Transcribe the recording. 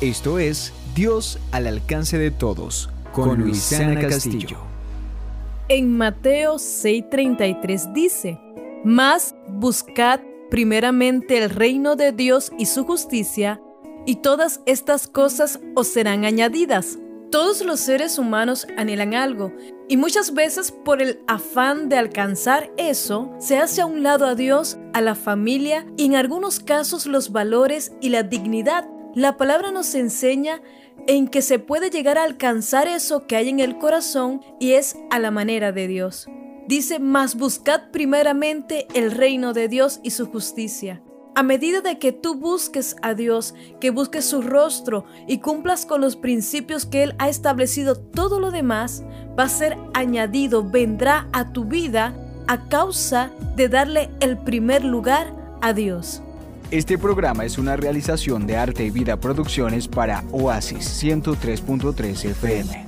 Esto es Dios al alcance de todos con Luisana Castillo. En Mateo 6:33 dice, Mas buscad primeramente el reino de Dios y su justicia, y todas estas cosas os serán añadidas. Todos los seres humanos anhelan algo y muchas veces por el afán de alcanzar eso se hace a un lado a Dios, a la familia y en algunos casos los valores y la dignidad. La palabra nos enseña en que se puede llegar a alcanzar eso que hay en el corazón y es a la manera de Dios. Dice, mas buscad primeramente el reino de Dios y su justicia. A medida de que tú busques a Dios, que busques su rostro y cumplas con los principios que Él ha establecido, todo lo demás va a ser añadido, vendrá a tu vida a causa de darle el primer lugar a Dios. Este programa es una realización de Arte y Vida Producciones para Oasis 103.3 FM.